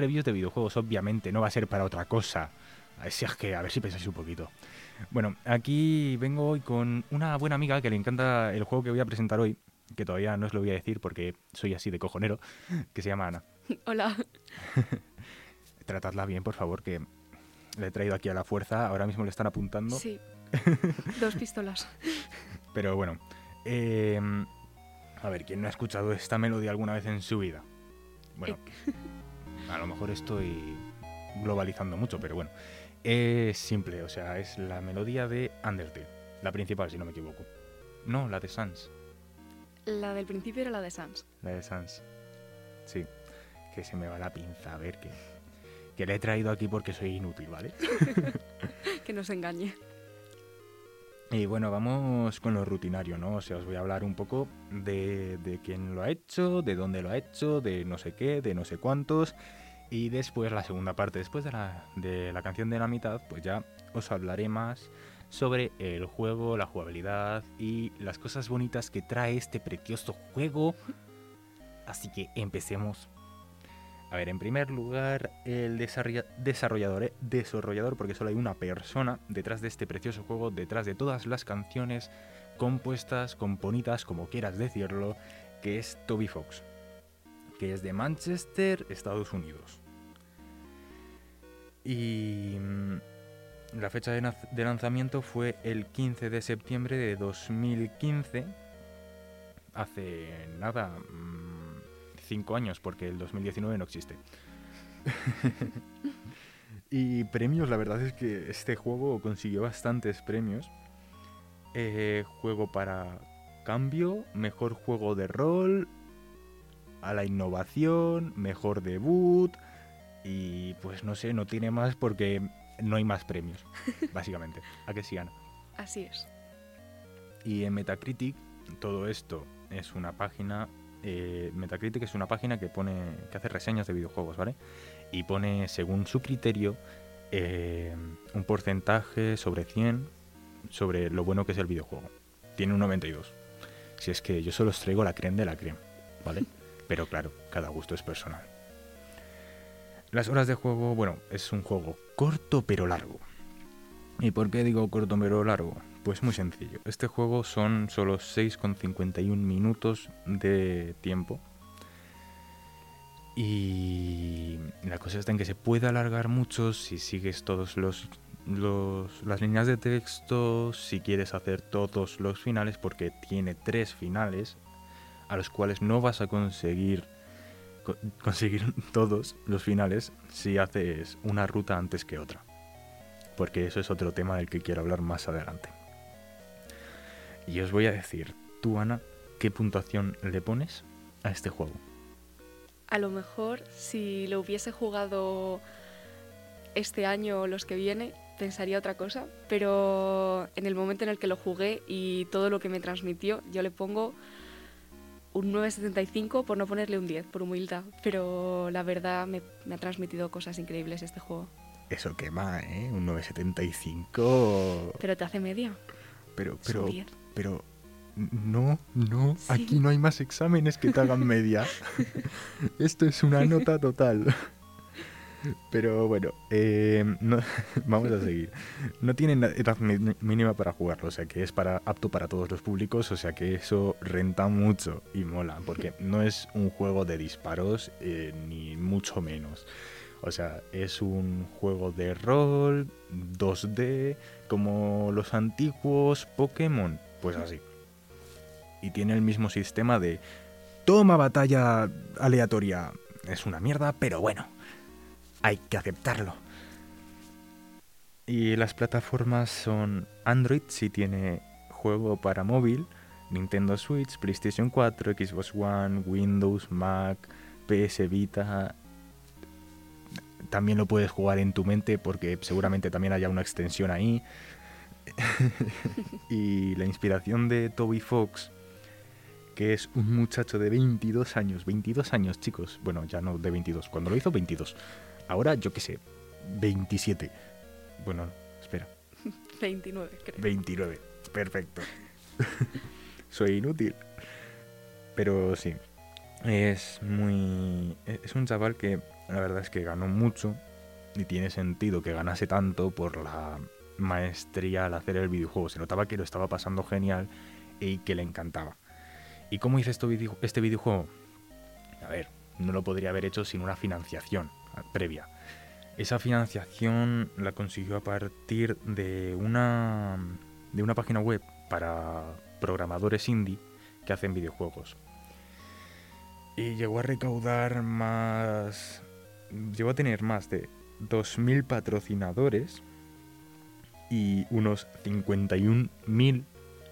Reviews de videojuegos, obviamente, no va a ser para otra cosa. Así es que a ver si pensáis un poquito. Bueno, aquí vengo hoy con una buena amiga que le encanta el juego que voy a presentar hoy, que todavía no os lo voy a decir porque soy así de cojonero, que se llama Ana. Hola. Tratadla bien, por favor, que le he traído aquí a la fuerza, ahora mismo le están apuntando. Sí. Dos pistolas. Pero bueno, eh, a ver, ¿quién no ha escuchado esta melodía alguna vez en su vida? Bueno, a lo mejor estoy globalizando mucho, pero bueno. Es simple, o sea, es la melodía de Undertale, la principal, si no me equivoco. No, la de Sans. La del principio era la de Sans. La de Sans. Sí, que se me va la pinza, a ver, que, que le he traído aquí porque soy inútil, ¿vale? Que nos engañe. Y bueno, vamos con lo rutinario, ¿no? O sea, os voy a hablar un poco de, quién lo ha hecho, de dónde lo ha hecho, de no sé qué, de no sé cuántos. Y después la segunda parte, después de la, de la canción de la mitad, pues ya os hablaré más sobre el juego, la jugabilidad y las cosas bonitas que trae este precioso juego. Así que empecemos. A ver, en primer lugar, el desarrolla- desarrollador, ¿eh? desarrollador, porque solo hay una persona detrás de este precioso juego, detrás de todas las canciones compuestas, componitas, como quieras decirlo, que es Toby Fox, que es de Manchester, Estados Unidos. Y mm, la fecha de, lanzamiento fue el 15 de septiembre de 2015, hace nada, 5 años, porque el 2019 no existe. y premios, la verdad es que este juego consiguió bastantes premios. Eh, juego para cambio, mejor juego de rol, a la innovación, mejor debut y pues no sé, no tiene más porque no hay más premios, básicamente. ¿A que sí, Ana? Así es. Y en Metacritic, todo esto es una página. Eh, Metacritic es una página que pone. que hace reseñas de videojuegos, ¿vale? Y pone, según su criterio, eh, un porcentaje sobre 100 sobre lo bueno que es el videojuego. Tiene un 92. Si es que yo solo os traigo la creme de la creme, ¿vale? Pero claro, cada gusto es personal. Las horas de juego, bueno, es un juego corto pero largo. ¿Y por qué digo corto pero largo? Pues muy sencillo. Este juego son solo 6,51 minutos de tiempo. Y la cosa está en que se puede alargar mucho si sigues todos los, las líneas de texto, si quieres hacer todos los finales, porque tiene tres finales a los cuales no vas a conseguir co- conseguir todos los finales si haces una ruta antes que otra porque eso es otro tema del que quiero hablar más adelante. Y os voy a decir, tú Ana, ¿qué puntuación le pones a este juego? A lo mejor si lo hubiese jugado este año o los que viene, pensaría otra cosa, pero en el momento en el que lo jugué y todo lo que me transmitió, yo le pongo un 9,75 por no ponerle un 10, por humildad. Pero la verdad me, me ha transmitido cosas increíbles este juego. Eso quema, ¿eh? Un 975. Pero te hace media. Pero, Es un pero, 10. Pero. No, no, Sí. aquí no hay más exámenes que te hagan media. Esto es una nota total. Pero bueno, eh, no- vamos a seguir. No tienen edad mínima para jugarlo, o sea que es para apto para todos los públicos, o sea que eso renta mucho y mola, porque no es un juego de disparos eh, ni mucho menos. O sea, es un juego de rol 2D como los antiguos Pokémon, pues así. Y tiene el mismo sistema de toma batalla aleatoria. Es una mierda, pero bueno, hay que aceptarlo. Y las plataformas son Android si tiene juego para móvil, Nintendo Switch, PlayStation 4, Xbox One, Windows, Mac, PS Vita. También lo puedes jugar en tu mente porque seguramente también haya una extensión ahí. y la inspiración de Toby Fox, que es un muchacho de 22 años, 22 años chicos, bueno, ya no de 22, cuando lo hizo 22, ahora yo qué sé, 27, bueno, espera, 29, creo. 29, perfecto. Soy inútil. Pero sí, es muy... Es un chaval que la verdad es que ganó mucho y tiene sentido que ganase tanto por la maestría al hacer el videojuego. Se notaba que lo estaba pasando genial y que le encantaba. ¿Y cómo hice video- este videojuego? A ver, no lo podría haber hecho sin una financiación ah, previa. Esa financiación la consiguió a partir de una, de una página web para programadores indie que hacen videojuegos. Y llegó a recaudar más... Llegó a tener más de 2.000 patrocinadores y unos 51.000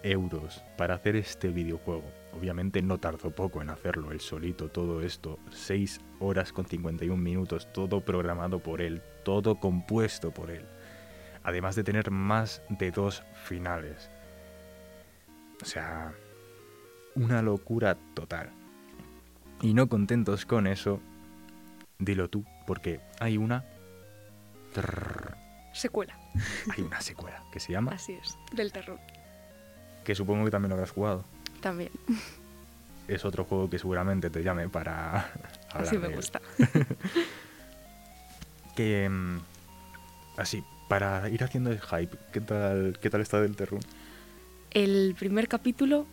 euros para hacer este videojuego. Obviamente no tardó poco en hacerlo él solito, todo esto, 6 horas con 51 minutos, todo programado por él, todo compuesto por él. Además de tener más de dos finales. O sea, una locura total. Y no contentos con eso, dilo tú, porque hay una... Secuela, hay una secuela que se llama, así es, del terror. que supongo que también lo habrás jugado. También, Es otro juego que seguramente te llame para hablar así de me él. gusta. Que mm, así, para ir haciendo el hype, ¿qué tal, qué tal está del terror? El primer capítulo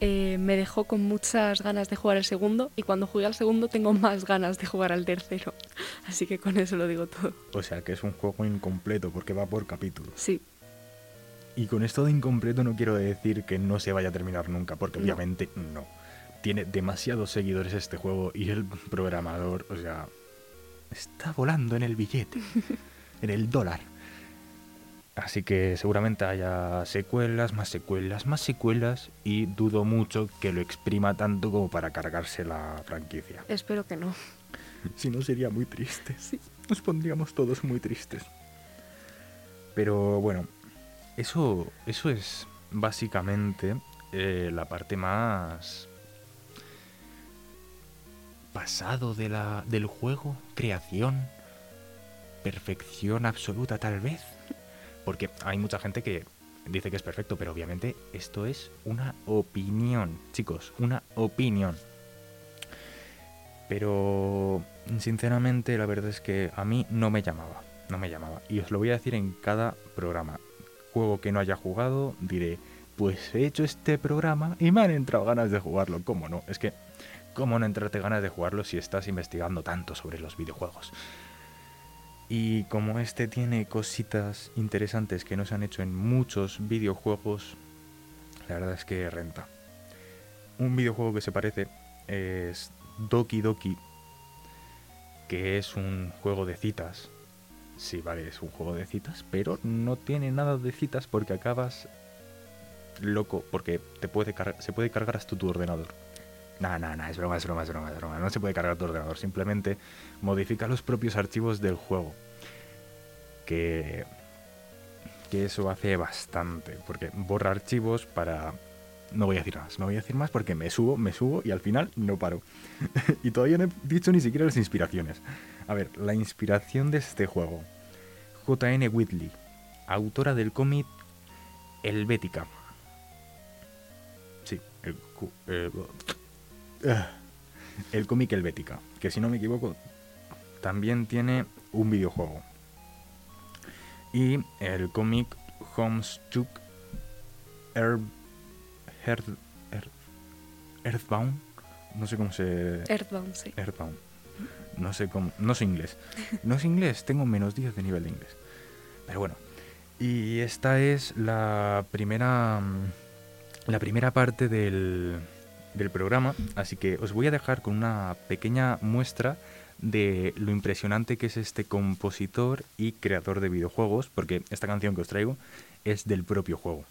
eh, me dejó con muchas ganas de jugar al segundo y cuando jugué al segundo tengo más ganas de jugar al tercero. Así que con eso lo digo todo. O sea, que es un juego incompleto porque va por capítulos. Sí, Y con esto de incompleto no quiero decir que no se vaya a terminar nunca, porque No. obviamente no. Tiene demasiados seguidores este juego y el programador, o sea, está volando en el billete, en el dólar. Así que seguramente haya secuelas, más secuelas, más secuelas y dudo mucho que lo exprima tanto como para cargarse la franquicia. espero que no. Si no sería muy triste. Sí. Nos pondríamos todos muy tristes. Pero bueno, eso, eso es básicamente eh, la parte más pasado de la, del juego, creación, perfección absoluta tal vez. Porque hay mucha gente que dice que es perfecto, pero obviamente esto es una opinión, chicos, una opinión. Pero sinceramente la verdad es que a mí no me llamaba, no me llamaba. Y os lo voy a decir en cada programa. Juego que no haya jugado, diré, pues he hecho este programa y me han entrado ganas de jugarlo. ¿Cómo no? Es que, ¿cómo no entrarte ganas de jugarlo si estás investigando tanto sobre los videojuegos? Y como este tiene cositas interesantes que no se han hecho en muchos videojuegos, la verdad es que renta. Un videojuego que se parece es Doki Doki, que es un juego de citas. Sí, vale, es un juego de citas, pero no tiene nada de citas porque acabas loco, porque te puede se puede cargar hasta tu ordenador. Nah, nah, nah, es broma, es broma, es broma, es broma. No se puede cargar tu ordenador, simplemente modifica los propios archivos del juego. Que, que eso hace bastante, porque borra archivos para No voy a decir más, no voy a decir más porque me subo, me subo y al final no paro. y todavía no he dicho ni siquiera las inspiraciones. A ver, la inspiración de este juego. J.N. Whitley, autora del cómic Helvética. Sí, el, eh, ah, el cómic Helvética, que si no me equivoco también tiene un videojuego. Y el cómic Homestuck Earth, Earth, Earth- Earthbound, no sé cómo se... Earthbound, sí. Earthbound. No sé cómo. No sé inglés. No sé inglés, tengo menos 10 de nivel de inglés. Pero bueno. Y esta es la primera. mm, La primera parte del, del programa. Así que os voy a dejar con una pequeña muestra de lo impresionante que es este compositor y creador de videojuegos. Porque esta canción que os traigo es del propio juego.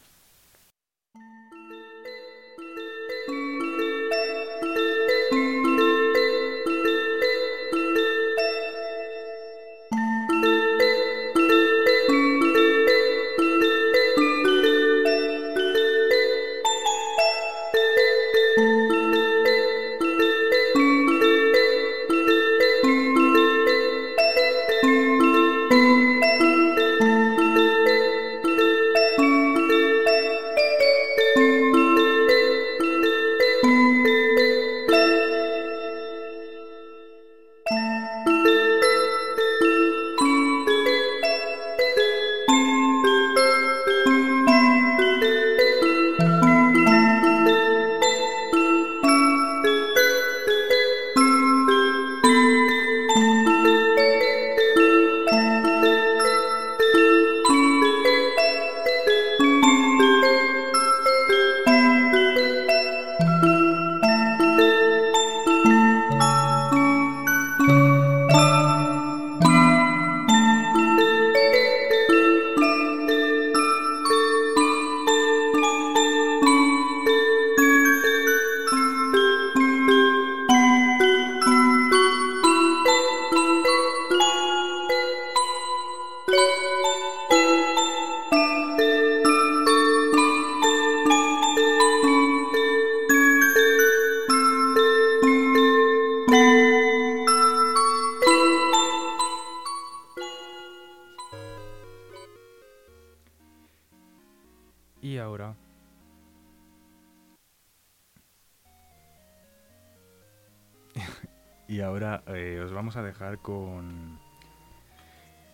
A dejar con.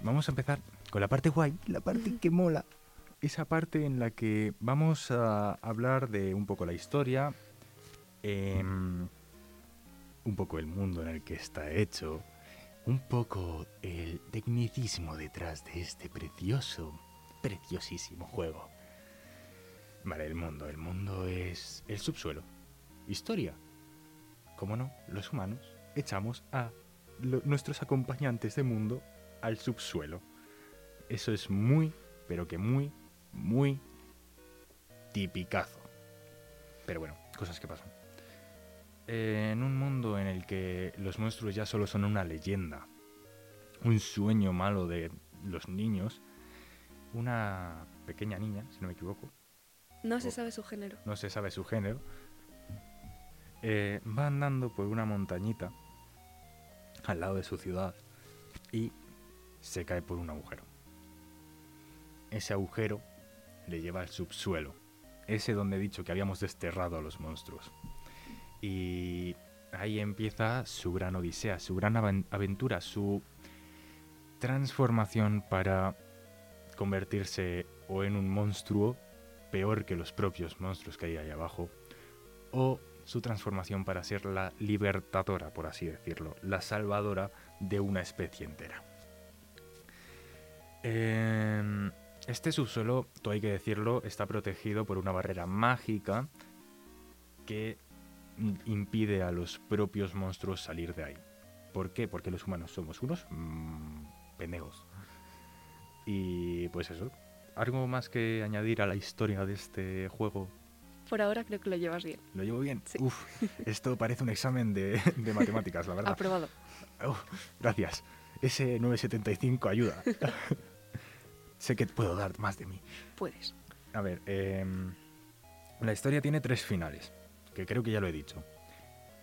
Vamos a empezar con la parte guay, la parte que mola. Esa parte en la que vamos a hablar de un poco la historia, em, un poco el mundo en el que está hecho, un poco el tecnicismo detrás de este precioso, preciosísimo juego. Vale, el mundo. El mundo es el subsuelo. Historia. Como no, los humanos echamos a lo- nuestros acompañantes de mundo al subsuelo. Eso es muy, pero que muy, muy tipicazo. Pero bueno, cosas que pasan. Eh, en un mundo en el que los monstruos ya solo son una leyenda, un sueño malo de los niños, una pequeña niña, si no me equivoco, No se sabe su género. no se sabe su género, eh, va andando por una montañita al lado de su ciudad y se cae por un agujero. Ese agujero le lleva al subsuelo, ese donde he dicho que habíamos desterrado a los monstruos. Y ahí empieza su gran odisea, su gran aven- aventura, su transformación para convertirse o en un monstruo peor que los propios monstruos que hay ahí abajo, o su transformación para ser la libertadora, por así decirlo, la salvadora de una especie entera. Em, este subsuelo, todo hay que decirlo, está protegido por una barrera mágica que impide a los propios monstruos salir de ahí. ¿Por qué? Porque los humanos somos unos mm, pendejos. Y pues eso. ¿Algo más que añadir a la historia de este juego? Por ahora creo que lo llevas bien. ¿Lo llevo bien? Sí. Uf, esto parece un examen de, de matemáticas, la verdad. Aprobado. Uf, gracias. Ese 975 ayuda. sé que puedo dar más de mí. Puedes. A ver, em, La historia tiene tres finales, que creo que ya lo he dicho.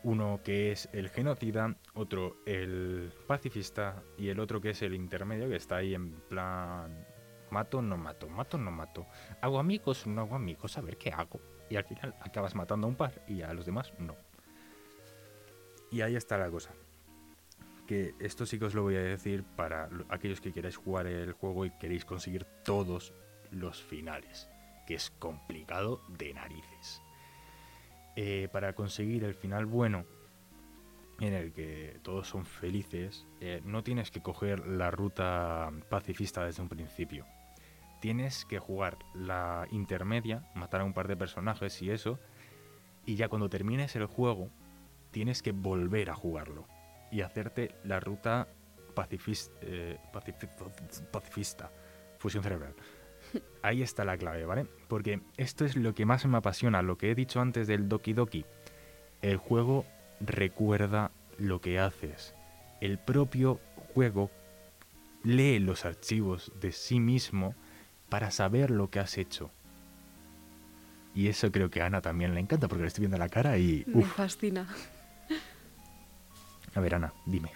Uno que es el genocida, otro el pacifista y el otro que es el intermedio, que está ahí en plan mato, no mato, mato, no mato. Hago amigos, no hago amigos, a ver qué hago. Y al final acabas matando a un par y a los demás no. Y ahí está la cosa. Que esto sí que os lo voy a decir para lo- aquellos que queráis jugar el juego y queréis conseguir todos los finales. Que es complicado de narices. Eh, para conseguir el final bueno, en el que todos son felices, eh, no tienes que coger la ruta pacifista desde un principio. Tienes que jugar la intermedia, matar a un par de personajes y eso, y ya cuando termines el juego, tienes que volver a jugarlo y hacerte la ruta pacifis- eh, pacifi- pacifista, fusión cerebral. Ahí está la clave, ¿vale? Porque esto es lo que más me apasiona, lo que he dicho antes del Doki Doki. El juego recuerda lo que haces. El propio juego lee los archivos de sí mismo para saber lo que has hecho. Y eso creo que a Ana también le encanta porque le estoy viendo la cara y... Me Uf. fascina. A ver, Ana, dime.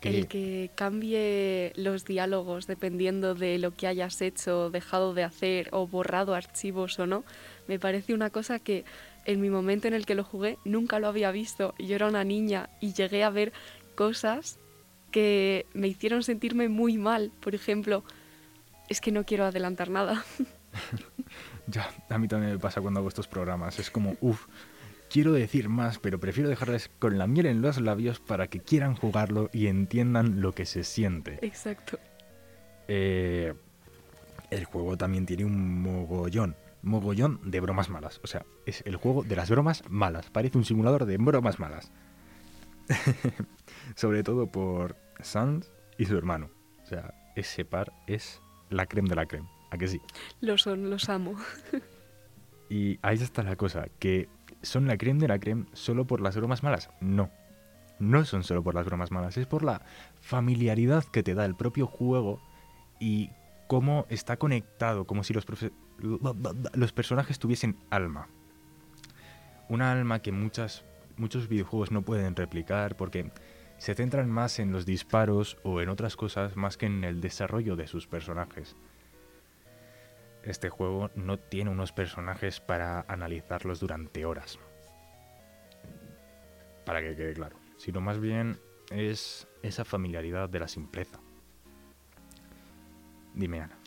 ¿Qué- El que cambie los diálogos dependiendo de lo que hayas hecho, dejado de hacer o borrado archivos o no, me parece una cosa que en mi momento en el que lo jugué nunca lo había visto. Yo era una niña y llegué a ver cosas que me hicieron sentirme muy mal. Por ejemplo, es que no quiero adelantar nada. Ya, a mí también me pasa cuando hago estos programas. Es como, uff, quiero decir más, pero prefiero dejarles con la miel en los labios para que quieran jugarlo y entiendan lo que se siente. Exacto. Eh, el juego también tiene un mogollón, mogollón de bromas malas. O sea, es el juego de las bromas malas. Parece un simulador de bromas malas. Sobre todo por Sans y su hermano. O sea, ese par es la creme de la creme. ¿A que sí? Lo son, los amo. Y ahí está la cosa, que son la creme de la creme solo por las bromas malas. No, no son solo por las bromas malas, es por la familiaridad que te da el propio juego y cómo está conectado, como si los, los personajes tuviesen alma. Una alma que muchas, muchos videojuegos no pueden replicar porque se centran más en los disparos o en otras cosas más que en el desarrollo de sus personajes este juego no tiene unos personajes para analizarlos durante horas. Para que quede claro. Sino más bien es esa familiaridad de la simpleza. Dime, Ana.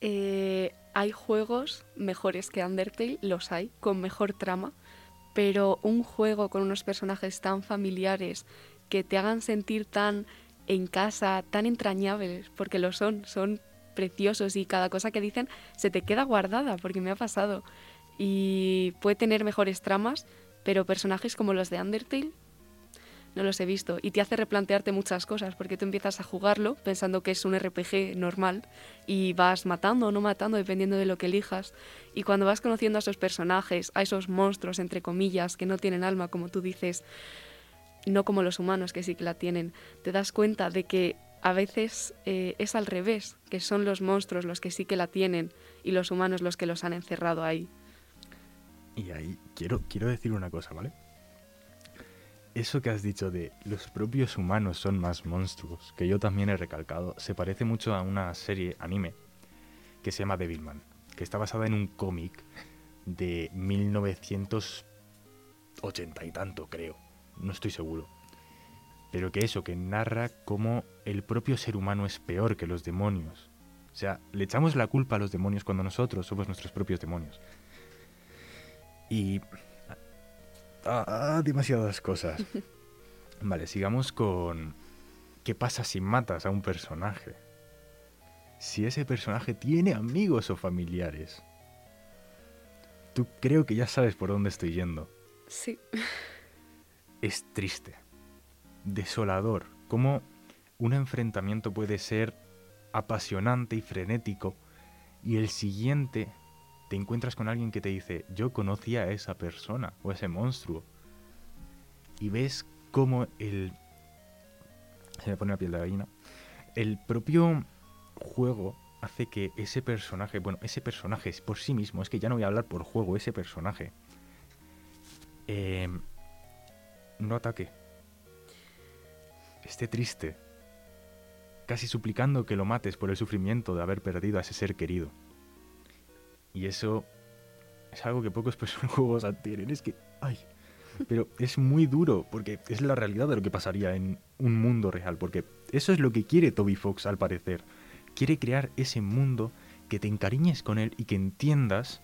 Eh, hay juegos mejores que Undertale, los hay, con mejor trama, pero un juego con unos personajes tan familiares que te hagan sentir tan en casa, tan entrañables, porque lo son, son preciosos y cada cosa que dicen se te queda guardada, porque me ha pasado. Y puede tener mejores tramas, pero personajes como los de Undertale no los he visto. Y te hace replantearte muchas cosas, porque tú empiezas a jugarlo pensando que es un RPG normal y vas matando o no matando dependiendo de lo que elijas. Y cuando vas conociendo a esos personajes, a esos monstruos, entre comillas, que no tienen alma, como tú dices, no como los humanos que sí que la tienen, te das cuenta de que a veces eh, es al revés, que son los monstruos los que sí que la tienen y los humanos los que los han encerrado ahí. Y ahí quiero, quiero decir una cosa, ¿vale? Eso que has dicho de los propios humanos son más monstruos, que yo también he recalcado, se parece mucho a una serie anime que se llama Devilman, que está basada en un cómic de 1980 y tanto, creo. No estoy seguro. Pero que eso, que narra cómo el propio ser humano es peor que los demonios. O sea, le echamos la culpa a los demonios cuando nosotros somos nuestros propios demonios. Y... Ah, demasiadas cosas. Vale, sigamos con... ¿Qué pasa si matas a un personaje? Si ese personaje tiene amigos o familiares. Tú creo que ya sabes por dónde estoy yendo. Sí. Es triste. Desolador. Cómo un enfrentamiento puede ser apasionante y frenético y el siguiente te encuentras con alguien que te dice, yo conocía a esa persona o a ese monstruo. Y ves cómo el... Se me pone la piel de gallina. El propio juego hace que ese personaje, bueno, ese personaje es por sí mismo, es que ya no voy a hablar por juego, ese personaje, eh, no ataque. Esté triste, casi suplicando que lo mates por el sufrimiento de haber perdido a ese ser querido. Y eso es algo que pocos juegos tienen. Es que, ay, pero es muy duro porque es la realidad de lo que pasaría en un mundo real. Porque eso es lo que quiere Toby Fox al parecer. Quiere crear ese mundo que te encariñes con él y que entiendas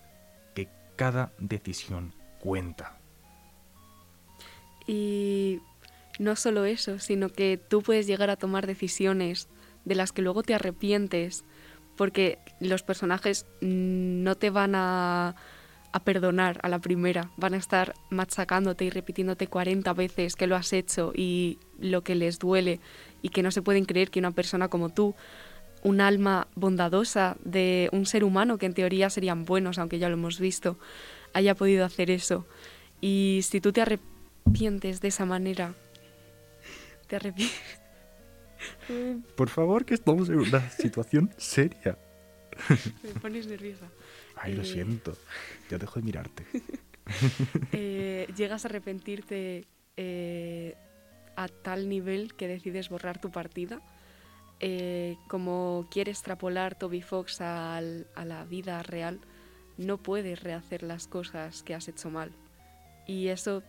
que cada decisión cuenta. Y no solo eso, sino que tú puedes llegar a tomar decisiones de las que luego te arrepientes, porque los personajes no te van a, perdonar a la primera, van a estar machacándote y repitiéndote 40 veces que lo has hecho y lo que les duele y que no se pueden creer que una persona como tú, un alma bondadosa de un ser humano que en teoría serían buenos, aunque ya lo hemos visto, haya podido hacer eso. Y si tú te arrepientes de esa manera, te arrepientes Por favor, que estamos en una situación seria. Me pones nerviosa. Ay, lo eh, siento. Ya dejo de mirarte. Eh, llegas a arrepentirte eh, a tal nivel que decides borrar tu partida. como quiere extrapolar Toby Fox a la vida real, no puedes rehacer las cosas que has hecho mal. Y eso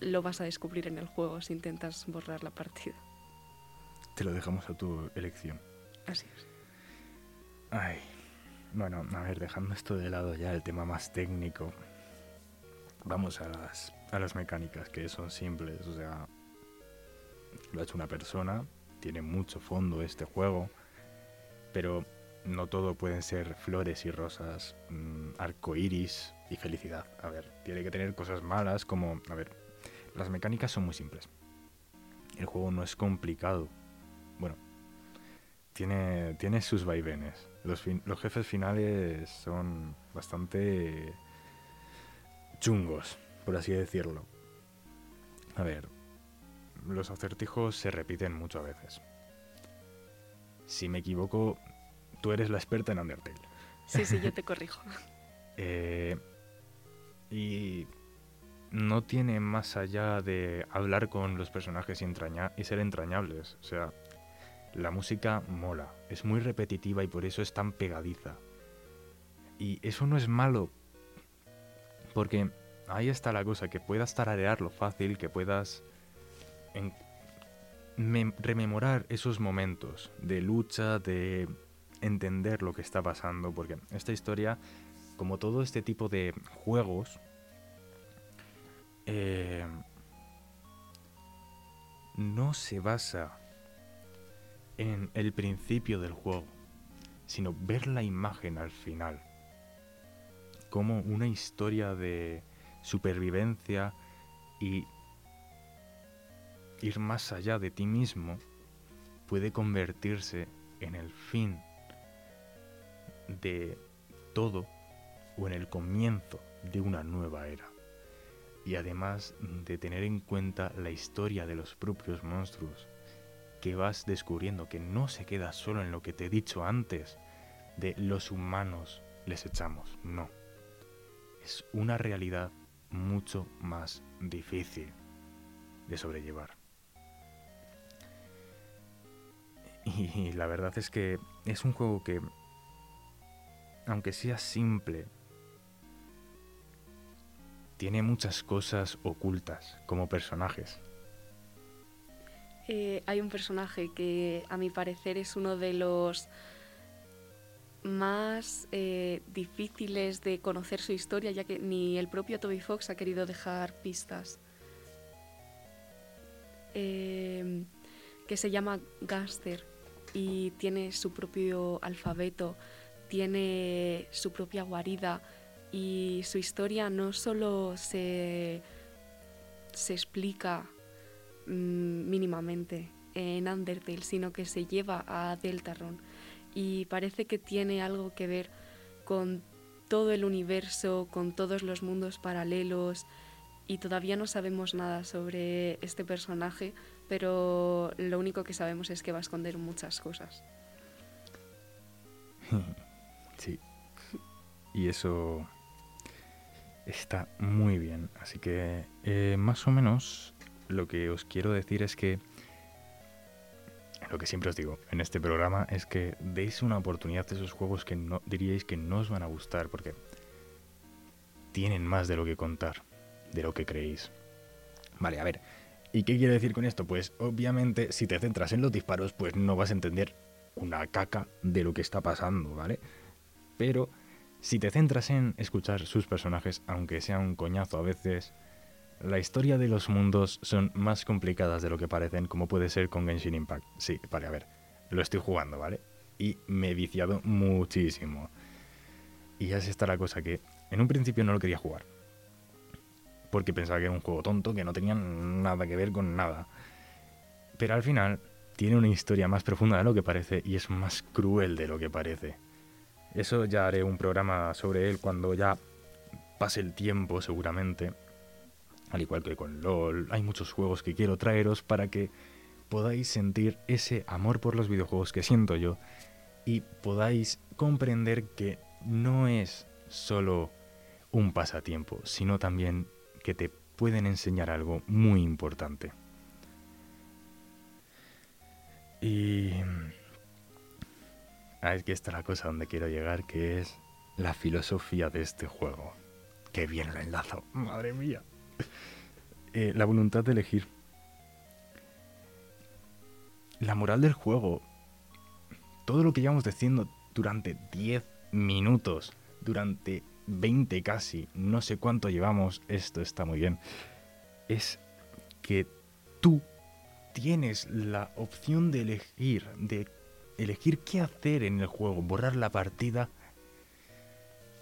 lo vas a descubrir en el juego si intentas borrar la partida te lo dejamos a tu elección. Así es. Ay, bueno, a ver, dejando esto de lado ya, el tema más técnico, vamos a las, a las mecánicas, que son simples, o sea, lo ha hecho una persona, tiene mucho fondo este juego, pero no todo pueden ser flores y rosas, mm, arco iris y felicidad. A ver, tiene que tener cosas malas como, a ver, las mecánicas son muy simples. El juego no es complicado, bueno, tiene, tiene sus vaivenes. Los, los jefes finales son bastante chungos, por así decirlo. A ver, los acertijos se repiten muchas veces. Si me equivoco, tú eres la experta en Undertale. Sí, sí, yo te corrijo. Eh, y no tiene más allá de hablar con los personajes y, y ser entrañables. O sea, la música mola, es muy repetitiva y por eso es tan pegadiza. Y eso no es malo, porque ahí está la cosa, que puedas tararearlo fácil, que puedas rememorar esos momentos de lucha, de entender lo que está pasando, porque esta historia, como todo este tipo de juegos, eh, no se basa en el principio del juego, sino ver la imagen al final. Como una historia de supervivencia y ir más allá de ti mismo puede convertirse en el fin de todo o en el comienzo de una nueva era. Y además de tener en cuenta la historia de los propios monstruos que vas descubriendo que no se queda solo en lo que te he dicho antes de los humanos les echamos, no. Es una realidad mucho más difícil de sobrellevar. Y la verdad es que es un juego que, aunque sea simple, tiene muchas cosas ocultas como personajes. Eh, hay un personaje que a mi parecer es uno de los más eh, difíciles de conocer su historia, ya que ni el propio Toby Fox ha querido dejar pistas. Em, que se llama Gaster y tiene su propio alfabeto, tiene su propia guarida y su historia no solo se, se explica Mm, mínimamente en Undertale, sino que se lleva a Deltarune y parece que tiene algo que ver con todo el universo, con todos los mundos paralelos y todavía no sabemos nada sobre este personaje, pero lo único que sabemos es que va a esconder muchas cosas. sí. Y eso está muy bien. Así que eh, más o menos lo que os quiero decir es que lo que siempre os digo en este programa es que deis una oportunidad a esos juegos que no diríais que no os van a gustar porque tienen más de lo que contar, de lo que creéis. Vale, a ver, ¿y qué quiero decir con esto? Pues obviamente si te centras en los disparos, pues no vas a entender una caca de lo que está pasando, ¿vale? Pero si te centras en escuchar sus personajes, aunque sea un coñazo a veces, la historia de los mundos son más complicadas de lo que parecen, como puede ser con Genshin Impact. Sí, vale, a ver, lo estoy jugando, ¿vale? Y me he viciado muchísimo. Y así está la cosa que en un principio no lo quería jugar. Porque pensaba que era un juego tonto, que no tenía nada que ver con nada. Pero al final tiene una historia más profunda de lo que parece y es más cruel de lo que parece. Eso ya haré un programa sobre él cuando ya pase el tiempo seguramente al igual que con LOL, hay muchos juegos que quiero traeros para que podáis sentir ese amor por los videojuegos que siento yo y podáis comprender que no es solo un pasatiempo, sino también que te pueden enseñar algo muy importante. Y aquí está la cosa donde quiero llegar, que es la filosofía de este juego. Qué bien lo enlazo, madre mía. Eh, la voluntad de elegir. La moral del juego. Todo lo que llevamos diciendo durante 10 minutos, durante 20 casi, no sé cuánto llevamos, esto está muy bien, es que tú tienes la opción de elegir, de elegir qué hacer en el juego, borrar la partida,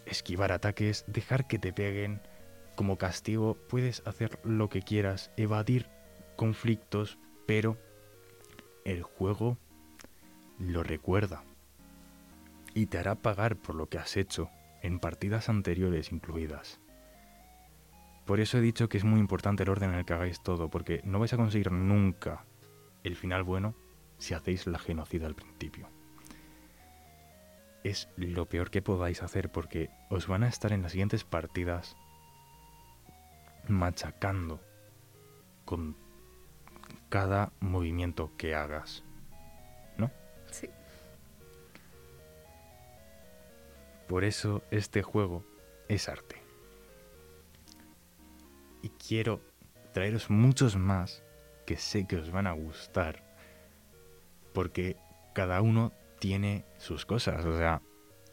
esquivar ataques, dejar que te peguen, como castigo puedes hacer lo que quieras, evadir conflictos, pero el juego lo recuerda y te hará pagar por lo que has hecho en partidas anteriores incluidas. Por eso he dicho que es muy importante el orden en el que hagáis todo, porque no vais a conseguir nunca el final bueno si hacéis la genocida al principio. Es lo peor que podáis hacer porque os van a estar en las siguientes partidas machacando con cada movimiento que hagas. ¿No? Sí. Por eso este juego es arte. Y quiero traeros muchos más que sé que os van a gustar. Porque cada uno tiene sus cosas. O sea,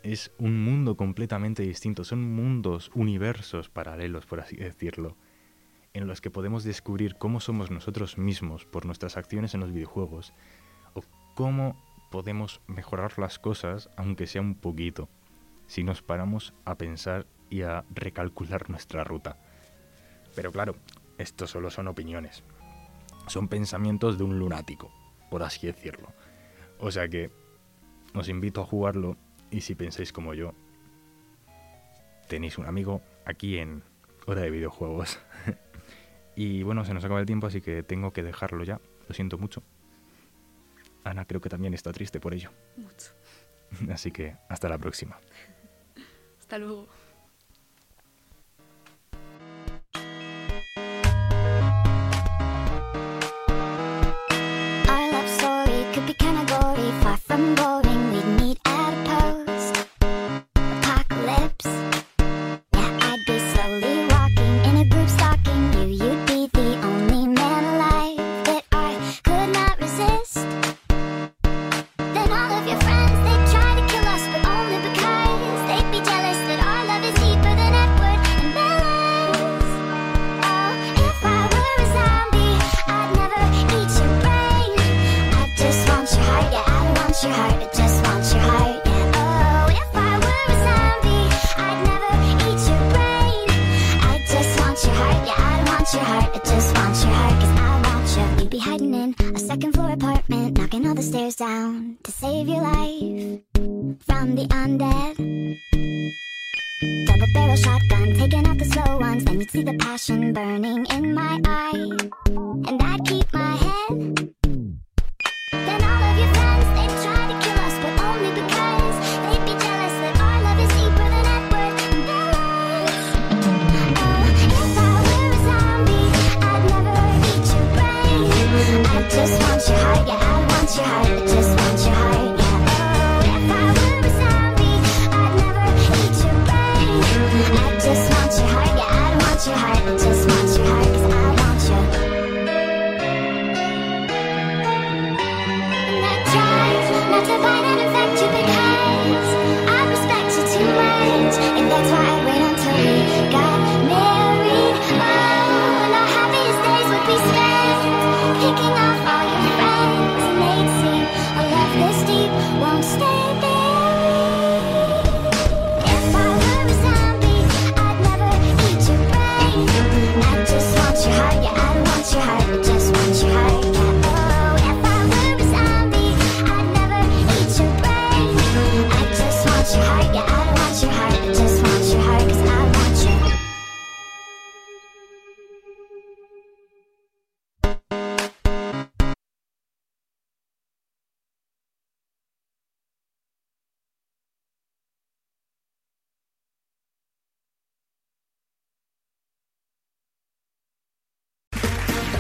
es un mundo completamente distinto, son mundos, universos paralelos, por así decirlo, en los que podemos descubrir cómo somos nosotros mismos por nuestras acciones en los videojuegos, o cómo podemos mejorar las cosas, aunque sea un poquito, si nos paramos a pensar y a recalcular nuestra ruta. Pero claro, esto solo son opiniones, son pensamientos de un lunático, por así decirlo. O sea que os invito a jugarlo y si pensáis como yo, tenéis un amigo aquí en Hora de Videojuegos. y bueno, se nos acaba el tiempo, así que tengo que dejarlo ya. Lo siento mucho. Ana creo que también está triste por ello. Mucho. Así que hasta la próxima. Hasta luego.